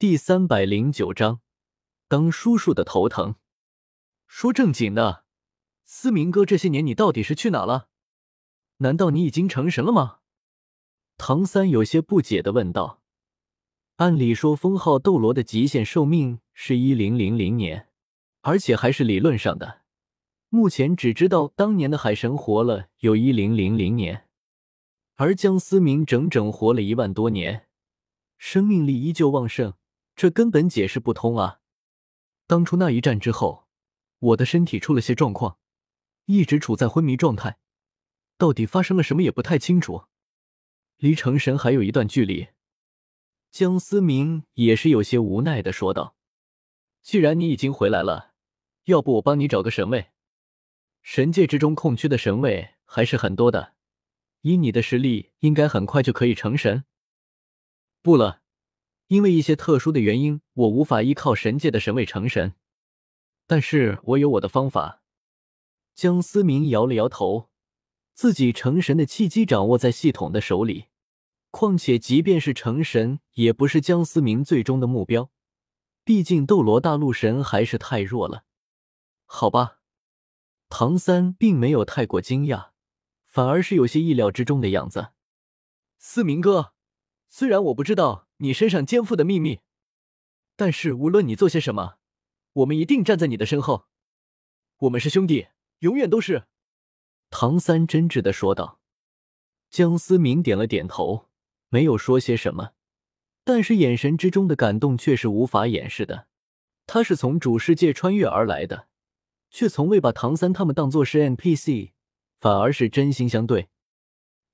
第三百零九章，当叔叔的头疼。说正经的，思明哥，这些年你到底是去哪了？难道你已经成神了吗？唐三有些不解的问道。按理说，封号斗罗的极限寿命是一零零零年，而且还是理论上的。目前只知道当年的海神活了有一零零零年，而江思明整整活了一万多年，生命力依旧旺盛。这根本解释不通啊！当初那一战之后，我的身体出了些状况，一直处在昏迷状态，到底发生了什么也不太清楚。离成神还有一段距离。江思明也是有些无奈的说道：“既然你已经回来了，要不我帮你找个神位？神界之中空缺的神位还是很多的，以你的实力，应该很快就可以成神。”不了。因为一些特殊的原因，我无法依靠神界的神位成神，但是我有我的方法。江思明摇了摇头，自己成神的契机掌握在系统的手里。况且，即便是成神，也不是江思明最终的目标。毕竟，斗罗大陆神还是太弱了。好吧，唐三并没有太过惊讶，反而是有些意料之中的样子。思明哥，虽然我不知道。你身上肩负的秘密，但是无论你做些什么，我们一定站在你的身后。我们是兄弟，永远都是。”唐三真挚的说道。江思明点了点头，没有说些什么，但是眼神之中的感动却是无法掩饰的。他是从主世界穿越而来的，却从未把唐三他们当作是 NPC，反而是真心相对。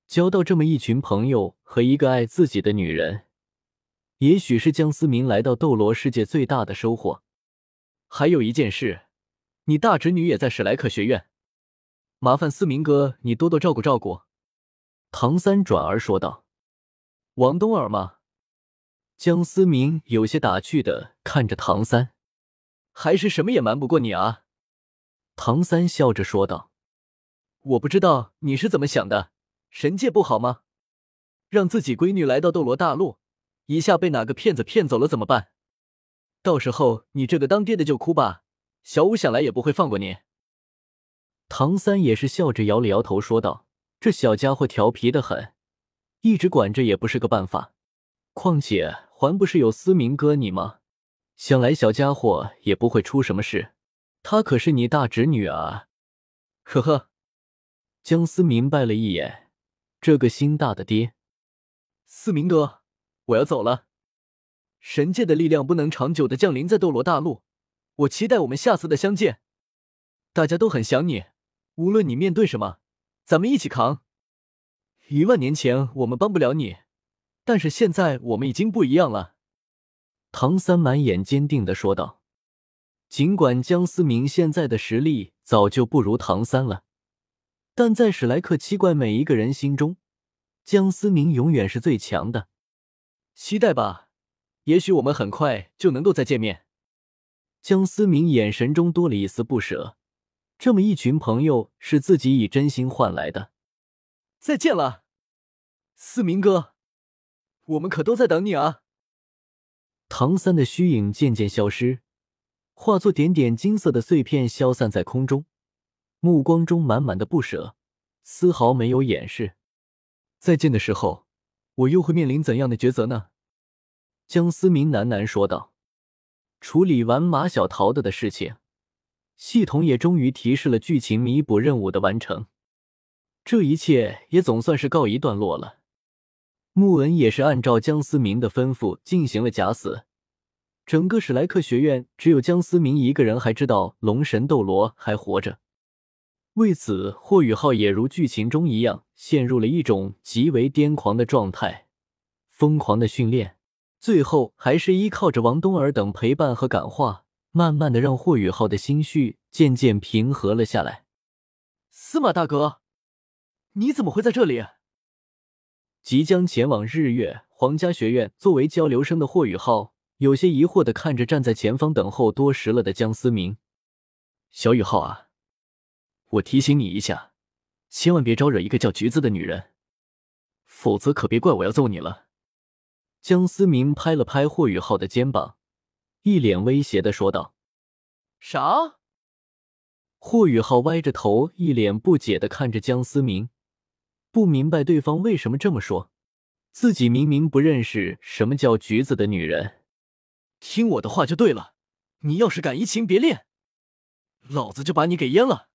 交到这么一群朋友和一个爱自己的女人。也许是江思明来到斗罗世界最大的收获。还有一件事，你大侄女也在史莱克学院，麻烦思明哥你多多照顾照顾。唐三转而说道：“王冬儿吗？”江思明有些打趣的看着唐三：“还是什么也瞒不过你啊？”唐三笑着说道：“我不知道你是怎么想的，神界不好吗？让自己闺女来到斗罗大陆。”一下被哪个骗子骗走了怎么办？到时候你这个当爹的就哭吧，小五想来也不会放过你。唐三也是笑着摇了摇头，说道：“这小家伙调皮的很，一直管着也不是个办法。况且还不是有思明哥你吗？想来小家伙也不会出什么事。他可是你大侄女啊！”呵呵，江思明白了一眼，这个心大的爹，思明哥。我要走了，神界的力量不能长久的降临在斗罗大陆，我期待我们下次的相见。大家都很想你，无论你面对什么，咱们一起扛。一万年前我们帮不了你，但是现在我们已经不一样了。唐三满眼坚定的说道。尽管江思明现在的实力早就不如唐三了，但在史莱克七怪每一个人心中，江思明永远是最强的。期待吧，也许我们很快就能够再见面。江思明眼神中多了一丝不舍，这么一群朋友是自己以真心换来的。再见了，思明哥，我们可都在等你啊！唐三的虚影渐渐消失，化作点点金色的碎片消散在空中，目光中满满的不舍，丝毫没有掩饰。再见的时候。我又会面临怎样的抉择呢？江思明喃喃说道。处理完马小桃的的事情，系统也终于提示了剧情弥补任务的完成。这一切也总算是告一段落了。穆恩也是按照江思明的吩咐进行了假死。整个史莱克学院只有江思明一个人还知道龙神斗罗还活着。为此，霍雨浩也如剧情中一样，陷入了一种极为癫狂的状态，疯狂的训练，最后还是依靠着王冬儿等陪伴和感化，慢慢的让霍雨浩的心绪渐渐平和了下来。司马大哥，你怎么会在这里？即将前往日月皇家学院作为交流生的霍雨浩，有些疑惑的看着站在前方等候多时了的江思明。小雨浩啊。我提醒你一下，千万别招惹一个叫橘子的女人，否则可别怪我要揍你了。江思明拍了拍霍雨浩的肩膀，一脸威胁的说道：“啥？”霍雨浩歪着头，一脸不解的看着江思明，不明白对方为什么这么说。自己明明不认识什么叫橘子的女人，听我的话就对了。你要是敢移情别恋，老子就把你给阉了。”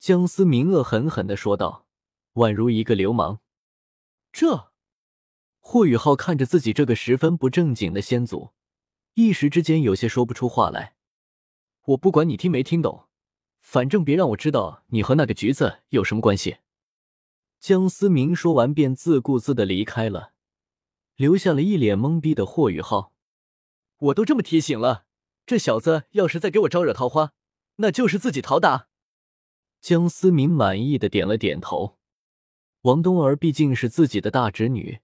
江思明恶狠狠的说道，宛如一个流氓。这，霍雨浩看着自己这个十分不正经的先祖，一时之间有些说不出话来。我不管你听没听懂，反正别让我知道你和那个橘子有什么关系。江思明说完，便自顾自的离开了，留下了一脸懵逼的霍雨浩。我都这么提醒了，这小子要是再给我招惹桃花，那就是自己讨打。江思明满意的点了点头。王冬儿毕竟是自己的大侄女，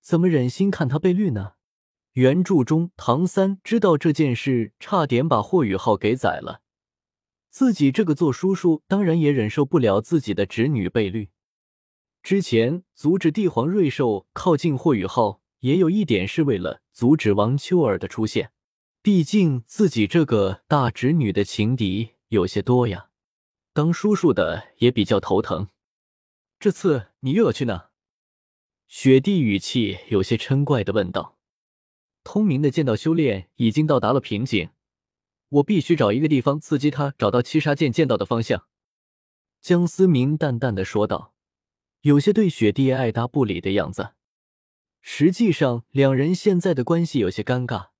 怎么忍心看她被绿呢？原著中，唐三知道这件事，差点把霍雨浩给宰了。自己这个做叔叔，当然也忍受不了自己的侄女被绿。之前阻止帝皇瑞兽靠近霍雨浩，也有一点是为了阻止王秋儿的出现。毕竟自己这个大侄女的情敌有些多呀，当叔叔的也比较头疼。这次你又要去哪？雪帝语气有些嗔怪的问道。通明的剑道修炼已经到达了瓶颈，我必须找一个地方刺激他，找到七杀剑剑道的方向。江思明淡淡的说道。有些对雪帝爱答不理的样子，实际上两人现在的关系有些尴尬。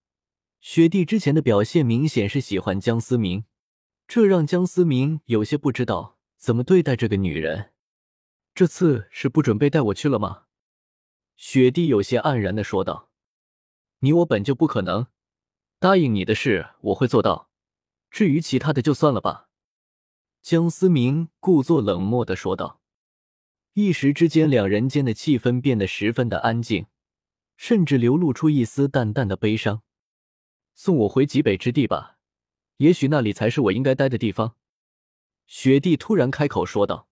雪帝之前的表现明显是喜欢江思明，这让江思明有些不知道怎么对待这个女人。这次是不准备带我去了吗？雪帝有些黯然的说道：“你我本就不可能，答应你的事我会做到，至于其他的就算了吧。”江思明故作冷漠的说道。一时之间，两人间的气氛变得十分的安静，甚至流露出一丝淡淡的悲伤。送我回极北之地吧，也许那里才是我应该待的地方。雪帝突然开口说道。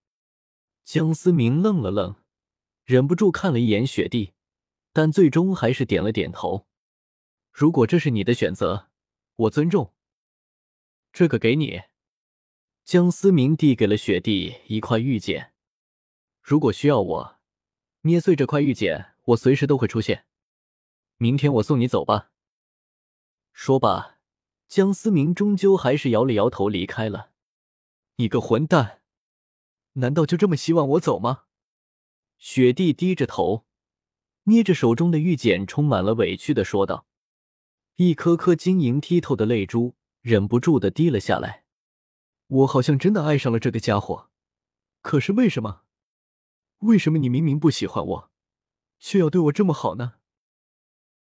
江思明愣了愣，忍不住看了一眼雪帝，但最终还是点了点头。如果这是你的选择，我尊重。这个给你。江思明递给了雪帝一块玉简。如果需要我捏碎这块玉简，我随时都会出现。明天我送你走吧。说罢，江思明终究还是摇了摇头离开了。你个混蛋，难道就这么希望我走吗？雪帝低着头，捏着手中的玉简，充满了委屈的说道。一颗颗晶莹剔透的泪珠忍不住的滴了下来。我好像真的爱上了这个家伙，可是为什么？为什么你明明不喜欢我，却要对我这么好呢？